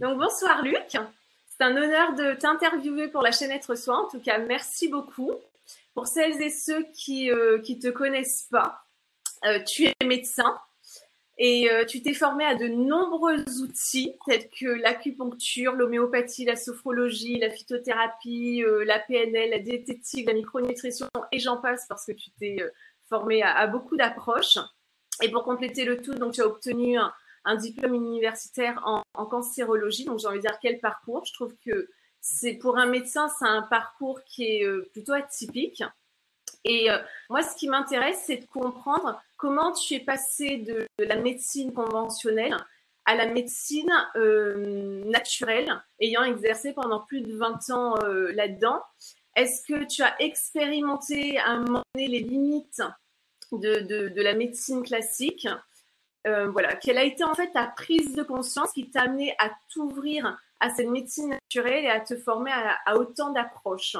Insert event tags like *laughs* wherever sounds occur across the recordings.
Donc bonsoir Luc. C'est un honneur de t'interviewer pour la chaîne Être Soi. En tout cas, merci beaucoup. Pour celles et ceux qui ne euh, te connaissent pas, euh, tu es médecin et euh, tu t'es formé à de nombreux outils tels que l'acupuncture, l'homéopathie, la sophrologie, la phytothérapie, la PNL, la diététique, la micronutrition et j'en passe parce que tu t'es formé à, à beaucoup d'approches. Et pour compléter le tout, donc tu as obtenu un, un diplôme universitaire en, cancérologie. Donc j'ai envie de dire quel parcours. Je trouve que c'est pour un médecin, c'est un parcours qui est euh, plutôt atypique. Et euh, moi, ce qui m'intéresse, c'est de comprendre comment tu es passé de, la médecine conventionnelle à la médecine euh, naturelle, ayant exercé pendant plus de 20 ans là-dedans. Est-ce que tu as expérimenté à un moment donné les limites de, de la médecine classique? Euh, voilà, quelle a été en fait ta prise de conscience qui t'a amené à t'ouvrir à cette médecine naturelle et à te former à, autant d'approches?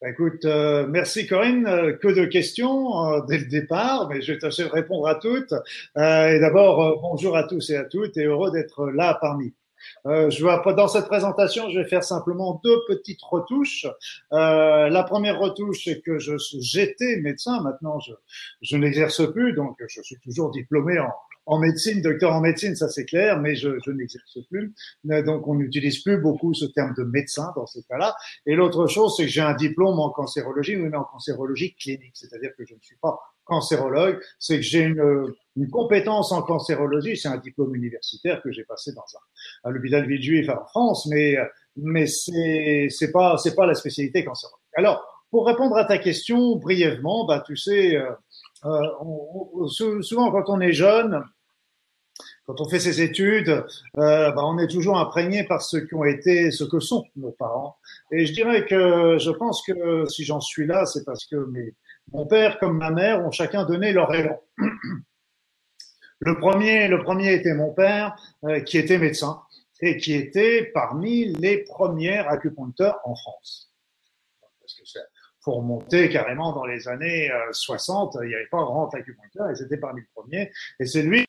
Bah, Écoute, euh, merci Corinne. Euh, que de questions dès le départ, mais je vais tâcher de répondre à toutes. et d'abord, bonjour à tous et à toutes et heureux d'être là parmi euh, je vois, dans cette présentation, je vais faire simplement deux petites retouches. Euh, la première retouche, c'est que je j'étais médecin. Maintenant, je, je n'exerce plus, donc je suis toujours diplômé en, en médecine, docteur en médecine, ça c'est clair, mais je, je n'exerce plus. Donc on n'utilise plus beaucoup ce terme de médecin dans ce cas-là. Et l'autre chose, c'est que j'ai un diplôme en cancérologie, mais en cancérologie clinique, c'est-à-dire que je ne suis pas cancérologue, c'est que j'ai une, une, compétence en cancérologie, c'est un diplôme universitaire que j'ai passé dans un, à l'hôpital Villejuif en France, mais mais c'est c'est pas c'est pas la spécialité cancérologue. Alors pour répondre à ta question brièvement, bah tu sais. Euh, euh, souvent quand on est jeune, quand on fait ses études, euh, bah, on est toujours imprégné par ce qui ont été, ce que sont nos parents. Et je dirais que je pense que si j'en suis là, c'est parce que mes, mon père comme ma mère ont chacun donné leur élan. Le premier, le premier était mon père, euh, qui était médecin et qui était parmi les premiers acupuncteurs en France. Parce que pour monter carrément dans les années 60, euh, il n'y avait pas grand acupuncteur et c'était parmi les premiers. Et c'est lui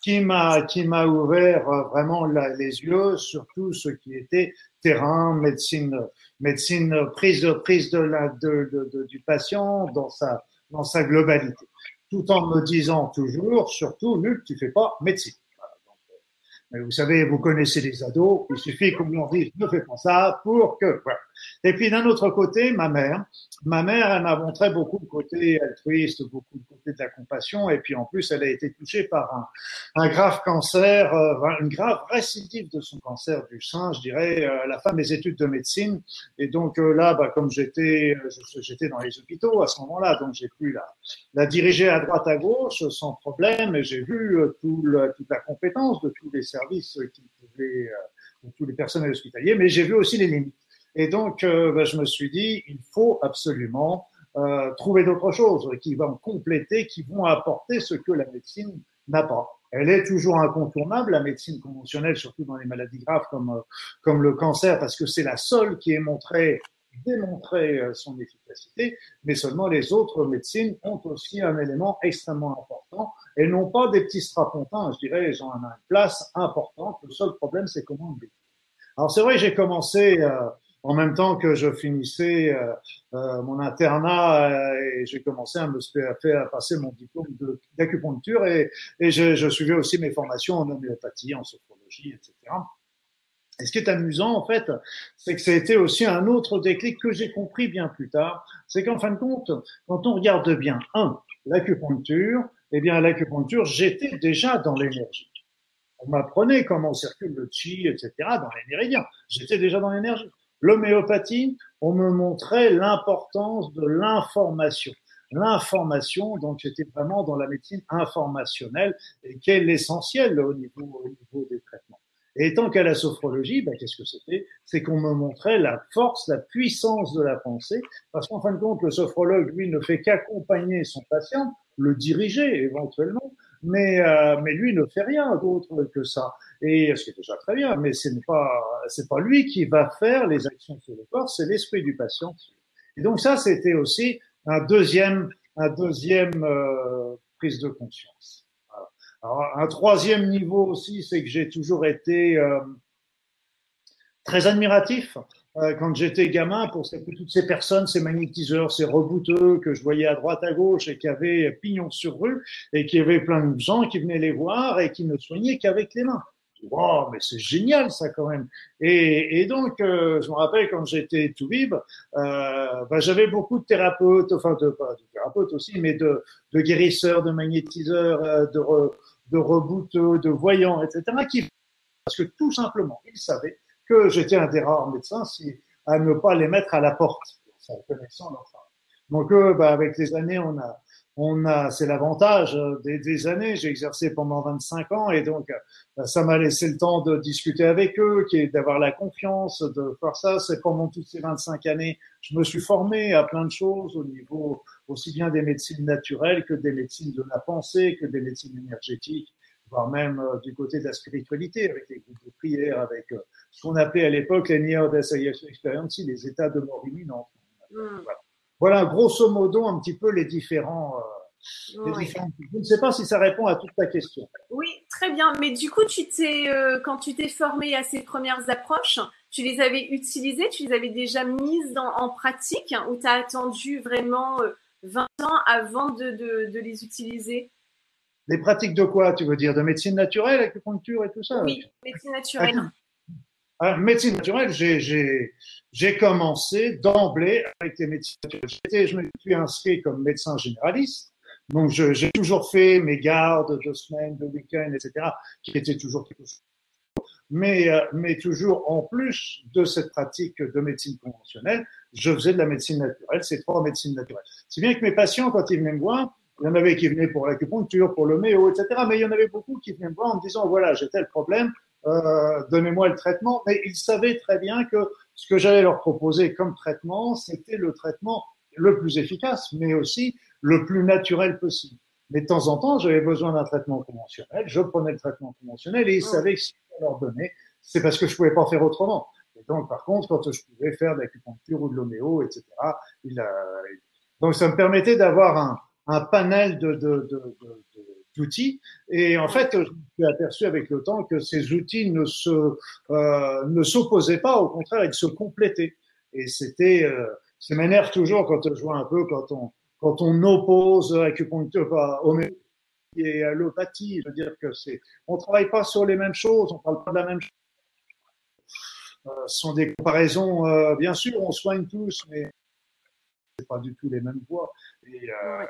qui m'a qui m'a ouvert euh, vraiment les yeux sur tout ce qui était terrain, médecine, médecine prise prise de la de, de, du patient dans sa dans sa globalité, tout en me disant toujours, surtout Luc, tu fais pas médecine. Mais vous savez, vous connaissez les ados, il suffit qu'on leur dise ne fais pas ça pour que. Et puis d'un autre côté, ma mère, ma mère, elle m'a montré beaucoup de côté altruiste, beaucoup de côté de la compassion, et puis en plus, elle a été touchée par un, grave cancer, euh, une grave récidive de son cancer du sein, je dirais, à euh, la fin de mes études de médecine. Et donc euh, là, bah, comme j'étais, j'étais dans les hôpitaux à ce moment-là, donc j'ai pu la, diriger à droite à gauche sans problème, et j'ai vu tout toute la compétence de tous les services qui pouvaient, de tous les personnels hospitaliers, mais j'ai vu aussi les limites. Et donc, euh, ben, je me suis dit, il faut absolument euh, trouver d'autres choses qui vont compléter, qui vont apporter ce que la médecine n'a pas. Elle est toujours incontournable, la médecine conventionnelle, surtout dans les maladies graves comme, euh, comme le cancer, parce que c'est la seule qui est montrée démontré euh, son efficacité, mais seulement les autres médecines ont aussi un élément extrêmement important et non pas des petits strapontins, je dirais, ils ont une place importante. Le seul problème, c'est comment le Alors c'est vrai, j'ai commencé euh, en même temps que je finissais euh, euh, mon internat euh, et j'ai commencé à me faire passer mon diplôme d'acupuncture et, je, je, suivais aussi mes formations en homéopathie, en sophrologie, etc. Et ce qui est amusant, en fait, c'est que ça a été aussi un autre déclic que j'ai compris bien plus tard. C'est qu'en fin de compte, quand on regarde bien, un, l'acupuncture, eh bien, l'acupuncture, j'étais déjà dans l'énergie. On m'apprenait comment circule le chi, etc., dans les méridiens. J'étais déjà dans l'énergie. L'homéopathie, on me montrait l'importance de l'information. L'information, donc j'étais vraiment dans la médecine informationnelle, et qui est l'essentiel au niveau, au niveau des traitements. Et tant qu'à la sophrologie, ben, qu'est-ce que c'était? C'est qu'on me montrait la force, la puissance de la pensée, parce qu'en fin de compte, le sophrologue, lui, ne fait qu'accompagner son patient, le diriger éventuellement, mais, euh, mais lui ne fait rien d'autre que ça. Et ce qui est déjà très bien, mais ce n'est pas, c'est pas lui qui va faire les actions sur le corps, c'est l'esprit du patient. Et donc ça, c'était aussi un deuxième, un deuxième euh, prise de conscience. un troisième niveau aussi, c'est que j'ai toujours été euh, très admiratif quand j'étais gamin pour toutes ces personnes, ces magnétiseurs, ces rebouteux que je voyais à droite, à gauche et qui avaient pignon sur rue et qui avaient plein de gens qui venaient les voir et qui ne soignaient qu'avec les mains. Wow, mais c'est génial ça quand même. Et, et donc, euh, je me rappelle quand j'étais tout vib, euh, bah, j'avais beaucoup de thérapeutes, enfin de, pas de thérapeutes aussi, mais de, de guérisseurs, de magnétiseurs, euh, de, re, de rebouteux, de voyants, etc. Qui, parce que tout simplement, ils savaient que j'étais un des rares médecins si, à ne pas les mettre à la porte, Donc, euh, bah, avec les années, on a, on a, c'est l'avantage euh, des, des, années. J'ai exercé pendant 25 ans et donc euh, ça m'a laissé le temps de discuter avec eux, d'avoir la confiance, de faire ça. C'est pendant toutes ces 25 années, je me suis formé à plein de choses au niveau aussi bien des médecines naturelles que des médecines de la pensée, que des médecines énergétiques, voire même euh, du côté de la spiritualité, avec les groupes de prière, avec ce qu'on appelait à l'époque les Near Death Experience, les états de mort imminente. Mmh. Voilà. Voilà, grosso modo, un petit peu les différents. Euh, les différents... Je ne sais pas si ça répond à toute ta question. Oui, très bien. Mais du coup, tu t'es, euh, quand tu t'es formé à ces premières approches, tu les avais utilisées, tu les avais déjà mises en pratique ou tu as attendu vraiment 20 euh, ans avant de, de, de, les utiliser? Les pratiques de quoi Tu veux dire? De médecine naturelle, acupuncture et tout ça? Oui, médecine naturelle. Ah, médecine naturelle, j'ai commencé d'emblée avec les médecines naturelles. Je me suis inscrit comme médecin généraliste. Donc, j'ai toujours fait mes gardes de semaines, de week-ends, etc., qui étaient toujours quelque chose. Mais, euh, mais toujours en plus de cette pratique de médecine conventionnelle, je faisais de la médecine naturelle, c'est trois médecines naturelles. Si bien que mes patients, quand ils venaient me voir, il y en avait qui venaient pour l'acupuncture, pour le méo, etc. Mais il y en avait beaucoup qui venaient me voir en me disant, voilà, j'ai tel problème, euh, donnez-moi le traitement. Mais ils savaient très bien que ce que j'allais leur proposer comme traitement, c'était le traitement le plus efficace, mais aussi le plus naturel possible. Mais de temps en temps, j'avais besoin d'un traitement conventionnel. Je prenais le traitement conventionnel et ils savaient que si je leur donnais, c'est parce que je pouvais pas faire autrement. Et donc, par contre, quand je pouvais faire de l'acupuncture ou de l'homéo, etc., il a... donc ça me permettait d'avoir un, un panel de, de, de, de. Et en fait, je me suis aperçu avec le temps que ces outils ne se euh, ne s'opposaient pas, au contraire, ils se complétaient. Et c'était, euh, ça m'énerve toujours quand je vois un peu quand on quand on oppose acupuncture, homéopathie et allopathie. Je veux dire que c'est, on travaille pas sur les mêmes choses, on parle pas de la même chose. Euh, ce sont des comparaisons, euh, bien sûr, on soigne tous, mais c'est pas du tout les mêmes voies. Et, euh,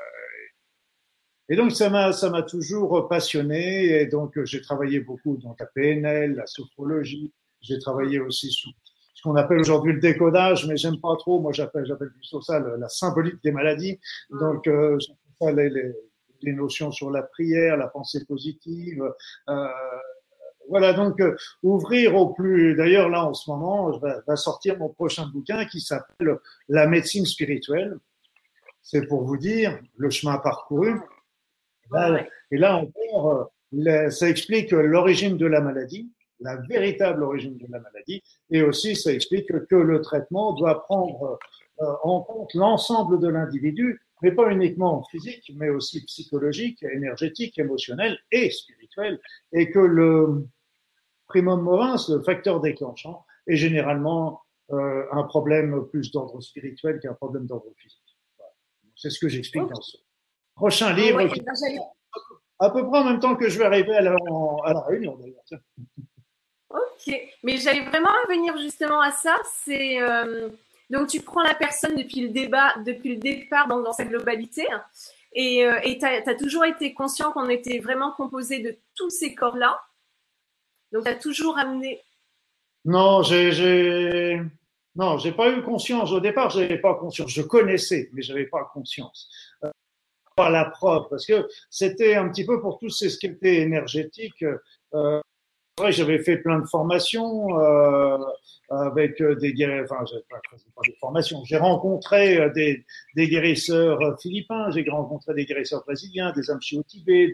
et donc ça m'a ça m'a toujours passionné et donc j'ai travaillé beaucoup dans la PNL, la sophrologie. J'ai travaillé aussi sur ce qu'on appelle aujourd'hui le décodage, mais j'aime pas trop. Moi j'appelle j'appelle plutôt ça la symbolique des maladies. Donc euh, les, les, les, notions sur la prière, la pensée positive. Euh, voilà donc euh, ouvrir au plus. D'ailleurs là en ce moment, je vais sortir mon prochain bouquin qui s'appelle La médecine spirituelle. C'est pour vous dire le chemin parcouru. Et là encore, euh, ça explique l'origine de la maladie, la véritable origine de la maladie, et aussi ça explique que le traitement doit prendre euh, en compte l'ensemble de l'individu, mais pas uniquement physique, mais aussi psychologique, énergétique, émotionnel et spirituel, et que le primum movens, le facteur déclenchant, est généralement euh, un problème plus d'ordre spirituel qu'un problème d'ordre physique. C'est ce que j'explique dans ce Prochain ah livre. à peu près en même temps que je vais arriver à la, à la réunion d'ailleurs. Ok, mais j'allais vraiment revenir justement à ça. C'est euh, donc tu prends la personne depuis le débat, depuis le départ dans, sa globalité, et euh, tu as, toujours été conscient qu'on était vraiment composé de tous ces corps-là. Donc tu as toujours amené. Non, j'ai non, j'ai pas eu conscience au départ. J'avais pas conscience. Je connaissais, mais j'avais pas conscience par la preuve, parce que c'était un petit peu pour ces ce qui était énergétique. Euh, j'avais fait plein de formations euh, avec des guérisseurs, enfin, pas, pas des formations. J'ai rencontré euh, des, guérisseurs philippins, j'ai rencontré des guérisseurs brésiliens, des amchis au Tibet,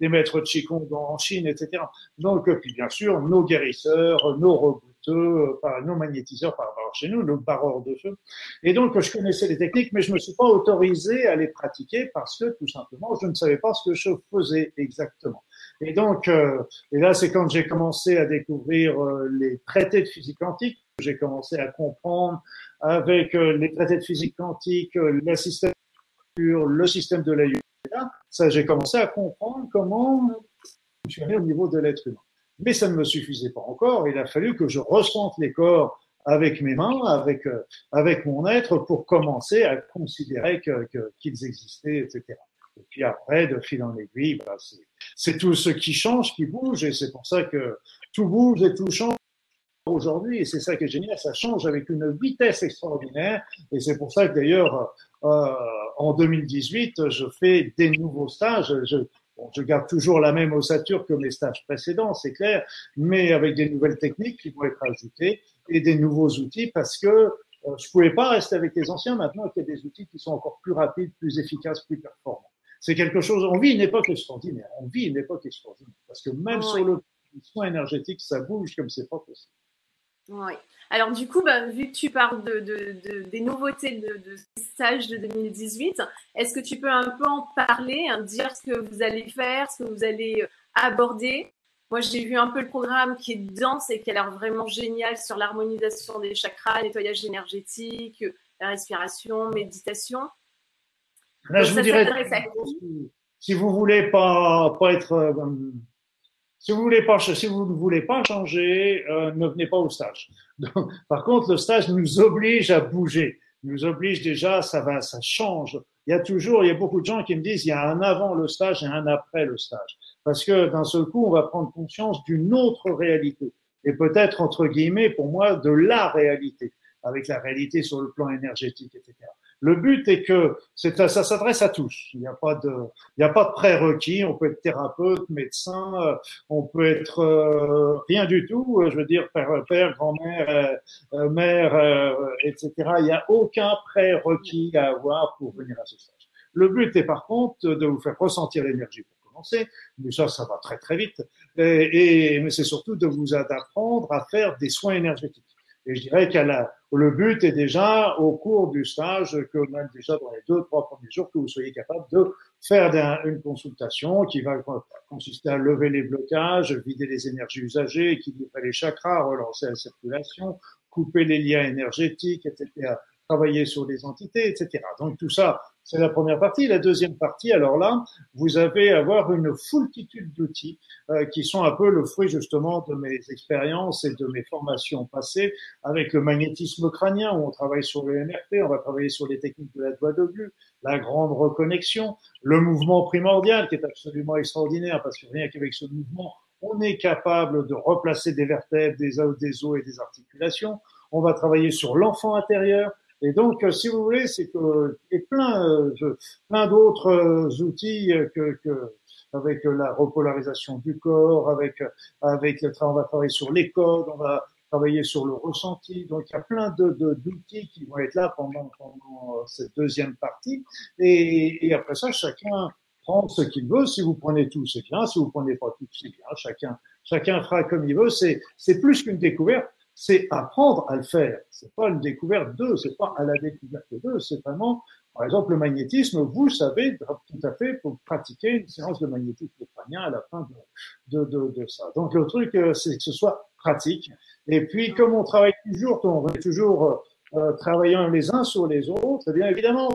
des, maîtres de Qigong en Chine, etc. Donc, puis bien sûr, nos guérisseurs, nos robots euh, par par rapport chez nous, nos barreurs de feu. Et donc, je connaissais les techniques, mais je ne me suis pas autorisé à les pratiquer parce que, tout simplement, je ne savais pas ce que je faisais exactement. Et donc, euh, et là, c'est quand j'ai commencé à découvrir euh, les traités de physique quantique, j'ai commencé à comprendre avec euh, les traités de physique quantique, le système le système de la ça, j'ai commencé à comprendre comment fonctionner au niveau de l'être humain. Mais ça ne me suffisait pas encore. Il a fallu que je ressente les corps avec mes mains, avec avec mon être, pour commencer à considérer qu'ils que, qu'ils existaient, etc. Et puis après, de fil en aiguille, bah, c'est tout ce qui change qui bouge, et c'est pour ça que tout bouge et tout change aujourd'hui, et c'est ça qui est génial, ça change avec une vitesse extraordinaire, et c'est pour ça que d'ailleurs, euh, en 2018, je fais des nouveaux stages, bon, je garde toujours la même ossature que mes stages précédents, c'est clair, mais avec des nouvelles techniques qui vont être ajoutées, et des nouveaux outils, parce que euh, je pouvais pas rester avec les anciens maintenant qu'il y a des outils qui sont encore plus rapides, plus efficaces, plus performants c'est quelque chose, on vit une époque extraordinaire. On vit une époque extraordinaire. Parce que même sur le soin énergétique, ça bouge comme c'est pas possible. Oui. Alors du coup, bah, vu que tu parles de, des nouveautés de, de stage de 2018, est-ce que tu peux un peu en parler, hein, dire ce que vous allez faire, ce que vous allez euh, aborder? Moi, j'ai vu un peu le programme qui est dense et qui a l'air vraiment génial sur l'harmonisation des chakras, nettoyage énergétique, la respiration, méditation. Là, je vous dirais, si vous voulez pas, pas être, euh, si vous voulez pas, si vous ne voulez pas changer, euh, ne venez pas au stage. *laughs* par contre, le stage nous oblige à bouger, nous oblige déjà, ça va, ça change. Il y a toujours, il y a beaucoup de gens qui me disent, il y a un avant le stage et un après le stage, parce que d'un seul coup, on va prendre conscience d'une autre réalité et peut-être entre guillemets, pour moi, de la réalité, avec la réalité sur le plan énergétique, etc. Le but est que ça s'adresse à tous. Il n'y a pas de, il n'y a pas de prérequis. On peut être thérapeute, médecin, euh, on peut être euh, rien du tout. Euh, je veux dire père, père grand-mère, mère, etc. Il n'y a aucun prérequis à avoir pour venir à ce stage. Le but est par contre de vous faire ressentir l'énergie pour commencer, mais ça, ça va très très vite. Et, et mais c'est surtout de vous apprendre à faire des soins énergétiques. Et je dirais que le but est déjà, au cours du stage, que même déjà dans les deux, trois premiers jours, que vous soyez capable de faire une consultation qui va consister à lever les blocages, vider les énergies usagées, équilibrer les chakras, relancer la circulation, couper les liens énergétiques, etc travailler sur les entités, etc. Donc tout ça, c'est la première partie. La deuxième partie, alors là, vous avez avoir une foultitude d'outils euh, qui sont un peu le fruit justement de mes expériences et de mes formations passées avec le magnétisme crânien où on travaille sur le MRT, on va travailler sur les techniques de la doigt de but, la grande reconnexion, le mouvement primordial qui est absolument extraordinaire parce que rien qu'avec ce mouvement, on est capable de replacer des vertèbres, des os et des articulations. On va travailler sur l'enfant intérieur, et donc, euh, si vous voulez, c'est que et plein, euh, plein d'autres euh, outils que, que avec la repolarisation du corps, avec avec le travail, on va travailler sur les codes, on va travailler sur le ressenti. Donc, il y a plein de d'outils qui vont être là pendant pendant cette deuxième partie. Et, et après ça, chacun prend ce qu'il veut. Si vous prenez tout, c'est bien. Si vous prenez pas tout, c'est bien. Chacun chacun fera comme il veut. C'est c'est plus qu'une découverte c'est apprendre à le faire. C'est pas une découverte d'eux, c'est pas à la découverte d'eux, c'est vraiment, par exemple, le magnétisme, vous savez tout à fait pour pratiquer une séance de magnétisme crânien à la fin de, de, de, ça. Donc le truc, euh, c'est que ce soit pratique. Et puis, comme on travaille toujours, on est toujours euh, euh, travaillant les uns sur les autres, eh bien évidemment,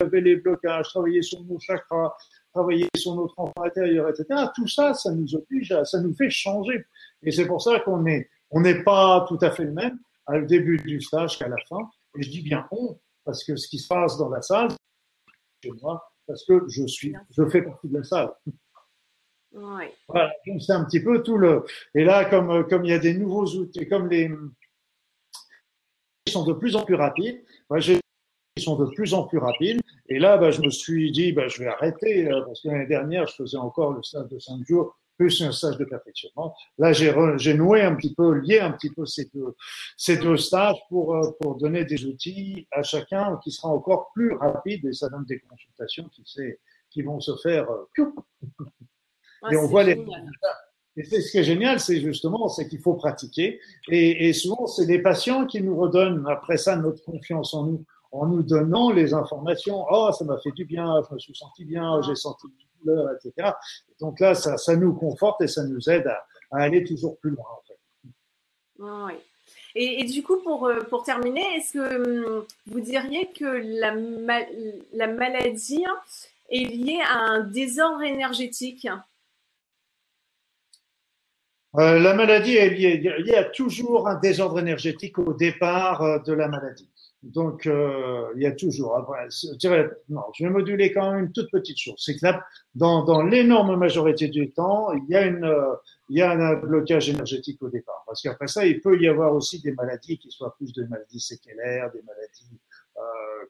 avait les blocages, travailler sur nos chakras, travailler sur notre enfant intérieur, etc. Tout ça, ça nous oblige, à, ça nous fait changer. Et c'est pour ça qu'on est on n'est pas tout à fait le même à le début du stage qu'à la fin. Et je dis bien on, parce que ce qui se passe dans la salle, c'est moi, parce que je suis, je fais partie de la salle. Oui. Voilà, c'est un petit peu tout le. Et là, comme comme il y a des nouveaux outils, comme les ils sont de plus en plus rapides, moi, ils sont de plus en plus rapides. Et là, bah, je me suis dit, bah, je vais arrêter euh, parce que l'année dernière, je faisais encore le stage de cinq jours plus un stage de perfectionnement. Là, j'ai noué un petit peu, lié un petit peu ces deux, ces deux stages pour, pour donner des outils à chacun qui sera encore plus rapide et ça donne des consultations qui, qui vont se faire. Euh, et on voit les Et ce qui est génial, c'est justement, c'est qu'il faut pratiquer. Et, et souvent, c'est les patients qui nous redonnent après ça notre confiance en nous, en nous donnant les informations. Oh, ça m'a fait du bien, je me suis senti bien, j'ai senti une douleur, etc. Donc là, ça, ça nous conforte et ça nous aide à, à aller toujours plus loin. En fait. Oui. Et, et, du coup, pour, euh, pour terminer, est-ce que hum, vous diriez que la, la maladie est liée à un désordre énergétique? Euh, la maladie est liée, y a toujours un désordre énergétique au départ euh, de la maladie. Donc, euh, il y a toujours. Après, je dirais, non, je vais moduler quand même une toute petite chose. C'est que là, dans, dans l'énorme majorité du temps, il y a une, euh, il y a un blocage énergétique au départ. Parce qu'après ça, il peut y avoir aussi des maladies qui soient plus des maladies séquelaires, des maladies euh,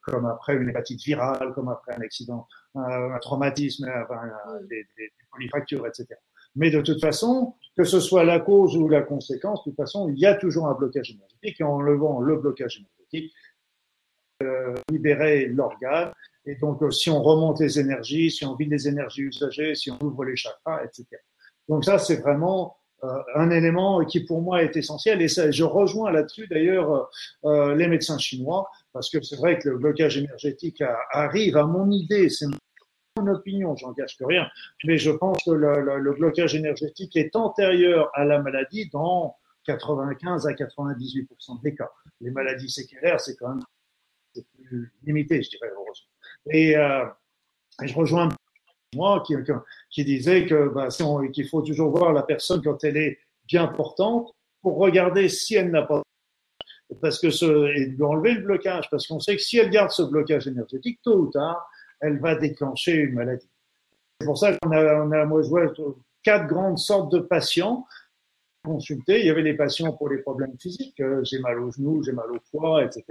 comme après une hépatite virale, comme après un accident, un, un traumatisme, enfin, des, des, des polyfractures, etc. Mais de toute façon, que ce soit la cause ou la conséquence, de toute façon, il y a toujours un blocage énergétique et en levant le blocage énergétique, euh, libérer l'organe. Et donc, euh, si on remonte les énergies, si on vide les énergies usagées, si on ouvre les chakras, etc. Donc ça, c'est vraiment euh, un élément qui pour moi est essentiel. Et ça, je rejoins là-dessus d'ailleurs euh, les médecins chinois, parce que c'est vrai que le blocage énergétique arrive, à mon idée, c'est opinion, j'en cache que rien, mais je pense que le, le, blocage énergétique est antérieur à la maladie dans 95 à 98% des cas. Les maladies séquelaires, c'est quand même plus limité, je dirais, heureusement. Et, euh, je rejoins moi qui, qui disait que bah, qu'il faut toujours voir la personne quand elle est bien portante pour regarder si elle n'a pas parce que ce, et lui enlever le blocage, parce qu'on sait que si elle garde ce blocage énergétique, tôt ou tard, elle va déclencher une maladie. C'est pour ça qu'on a, on a, moi, je quatre grandes sortes de patients consultés. Il y avait les patients pour les problèmes physiques, euh, j'ai mal aux genoux, j'ai mal au foie, etc.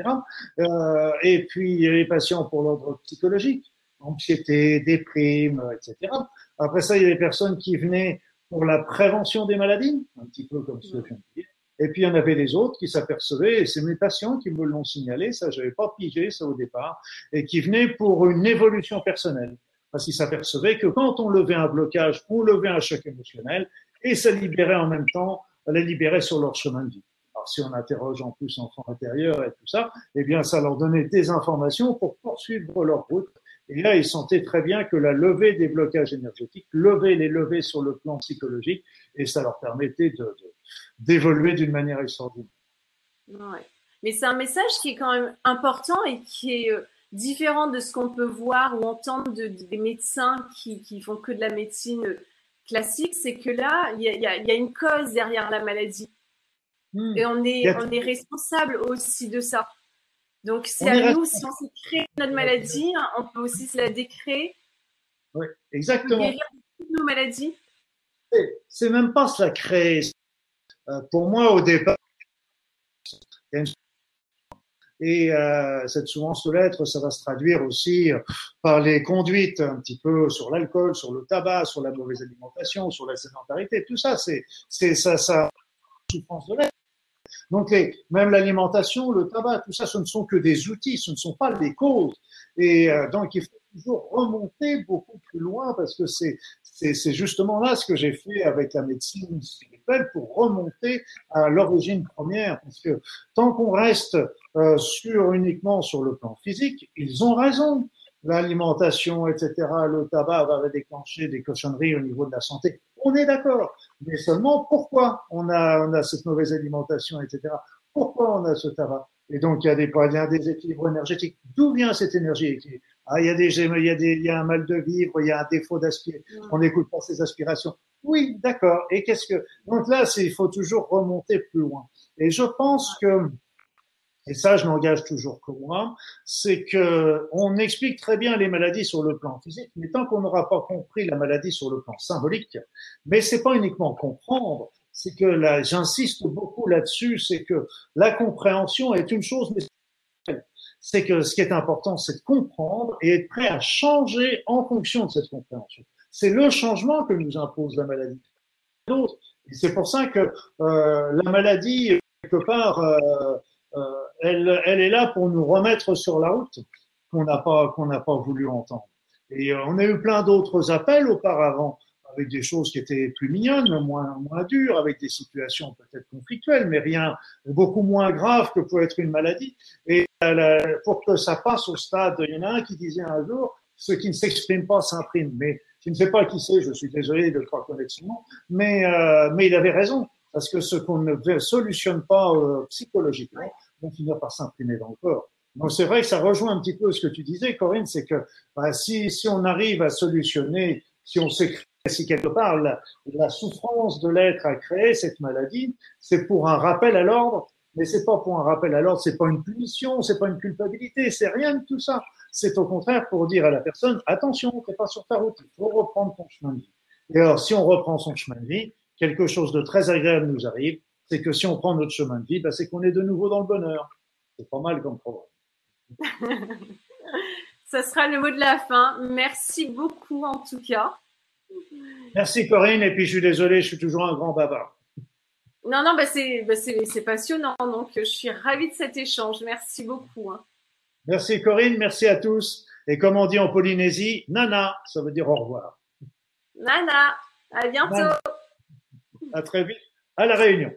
Euh, et puis il y a les patients pour l'ordre psychologique, anxiété, déprime, etc. Après ça, il y a les personnes qui venaient pour la prévention des maladies, un petit peu comme ce que je viens de dire. Et puis, il y en avait les autres qui s'apercevaient, et c'est mes patients qui me l'ont signalé, ça, j'avais pas pigé ça au départ, et qui venaient pour une évolution personnelle. Parce qu'ils s'apercevaient que quand on levait un blocage, on levait un choc émotionnel, et ça libérait en même temps, les libérait sur leur chemin de vie. Alors, si on interroge en plus l'enfant intérieur et tout ça, eh bien, ça leur donnait des informations pour poursuivre leur route. Et là, ils sentaient très bien que la levée des blocages énergétiques, lever les lever sur le plan psychologique, et ça leur permettait de, de d'évoluer d'une manière extraordinaire. Ouais. Mais c'est un message qui est quand même important et qui est euh, différent de ce qu'on peut voir ou entendre de, de, des médecins qui, qui font que de la médecine euh, classique, c'est que là, il y a, y, a, y a, une cause derrière la maladie. Mmh. Et on est, on est responsable aussi de ça. Donc c'est à nous, si on s'est créé notre maladie, on peut aussi se la décréer. Oui, exactement. Guérir nos maladies. C'est même pas se la créer, euh, pour moi, au départ, et euh, cette souvent de l'être, ça va se traduire aussi par les conduites un petit peu sur l'alcool, sur le tabac, sur la mauvaise alimentation, sur la sédentarité. Tout ça, c'est ça, ça souffrance de l'être. Donc les, même l'alimentation, le tabac, tout ça, ce ne sont que des outils, ce ne sont pas des causes. Et euh, donc il faut toujours remonter beaucoup plus loin parce que c'est c'est justement là ce que j'ai fait avec la médecine spirituelle pour remonter à l'origine première. Parce que tant qu'on reste euh, sur uniquement sur le plan physique, ils ont raison. L'alimentation, etc., le tabac va déclencher des cochonneries au niveau de la santé. On est d'accord. Mais seulement pourquoi on a, on a cette mauvaise alimentation, etc. Pourquoi on a ce tabac? Et donc il y a des, il y des déséquilibres énergétiques. D'où vient cette énergie ah, il y a des, il y a des, il y a un mal de vivre, il y a un défaut d'aspiration. On n'écoute pas ses aspirations. Oui, d'accord. Et qu'est-ce que, donc là, il faut toujours remonter plus loin. Et je pense que, et ça, je n'engage toujours que moi, c'est que on explique très bien les maladies sur le plan physique, mais tant qu'on n'aura pas compris la maladie sur le plan symbolique, mais c'est pas uniquement comprendre, c'est que là, j'insiste beaucoup là-dessus, c'est que la compréhension est une chose, mais c'est que ce qui est important, c'est de comprendre et être prêt à changer en fonction de cette compréhension. C'est le changement que nous impose la maladie. C'est pour ça que euh, la maladie, quelque part, euh, euh, elle, elle est là pour nous remettre sur la route qu'on n'a pas qu'on n'a pas voulu entendre. Et on a eu plein d'autres appels auparavant avec des choses qui étaient plus mignonnes, moins, moins dures, avec des situations peut-être conflictuelles, mais rien beaucoup moins grave que peut être une maladie. Et pour que ça passe au stade, il y en a un qui disait un jour, ce qui ne s'exprime pas s'imprime. Mais Je ne sais pas qui c'est, je suis désolé de le croire connexionnellement, mais, euh, mais il avait raison. Parce que ce qu'on ne solutionne pas euh, psychologiquement va finir par s'imprimer dans le corps. Donc c'est vrai que ça rejoint un petit peu ce que tu disais, Corinne, c'est que bah, si, si on arrive à solutionner, si on sait si quelque part la, la souffrance de l'être a créé cette maladie, c'est pour un rappel à l'ordre, mais c'est pas pour un rappel à l'ordre, c'est pas une punition, c'est pas une culpabilité, c'est rien de tout ça. C'est au contraire pour dire à la personne attention, t'es pas sur ta route, il faut reprendre ton chemin de vie. Et alors, si on reprend son chemin de vie, quelque chose de très agréable nous arrive, c'est que si on prend notre chemin de vie, bah, c'est qu'on est de nouveau dans le bonheur. C'est pas mal comme programme. *laughs* Ça sera le mot de la fin. Merci beaucoup en tout cas. Merci Corinne, et puis je suis désolé, je suis toujours un grand bavard. Non, non, bah c'est bah passionnant, donc je suis ravie de cet échange. Merci beaucoup. Hein. Merci Corinne, merci à tous. Et comme on dit en Polynésie, nana, ça veut dire au revoir. Nana, à bientôt. À très vite, à la réunion.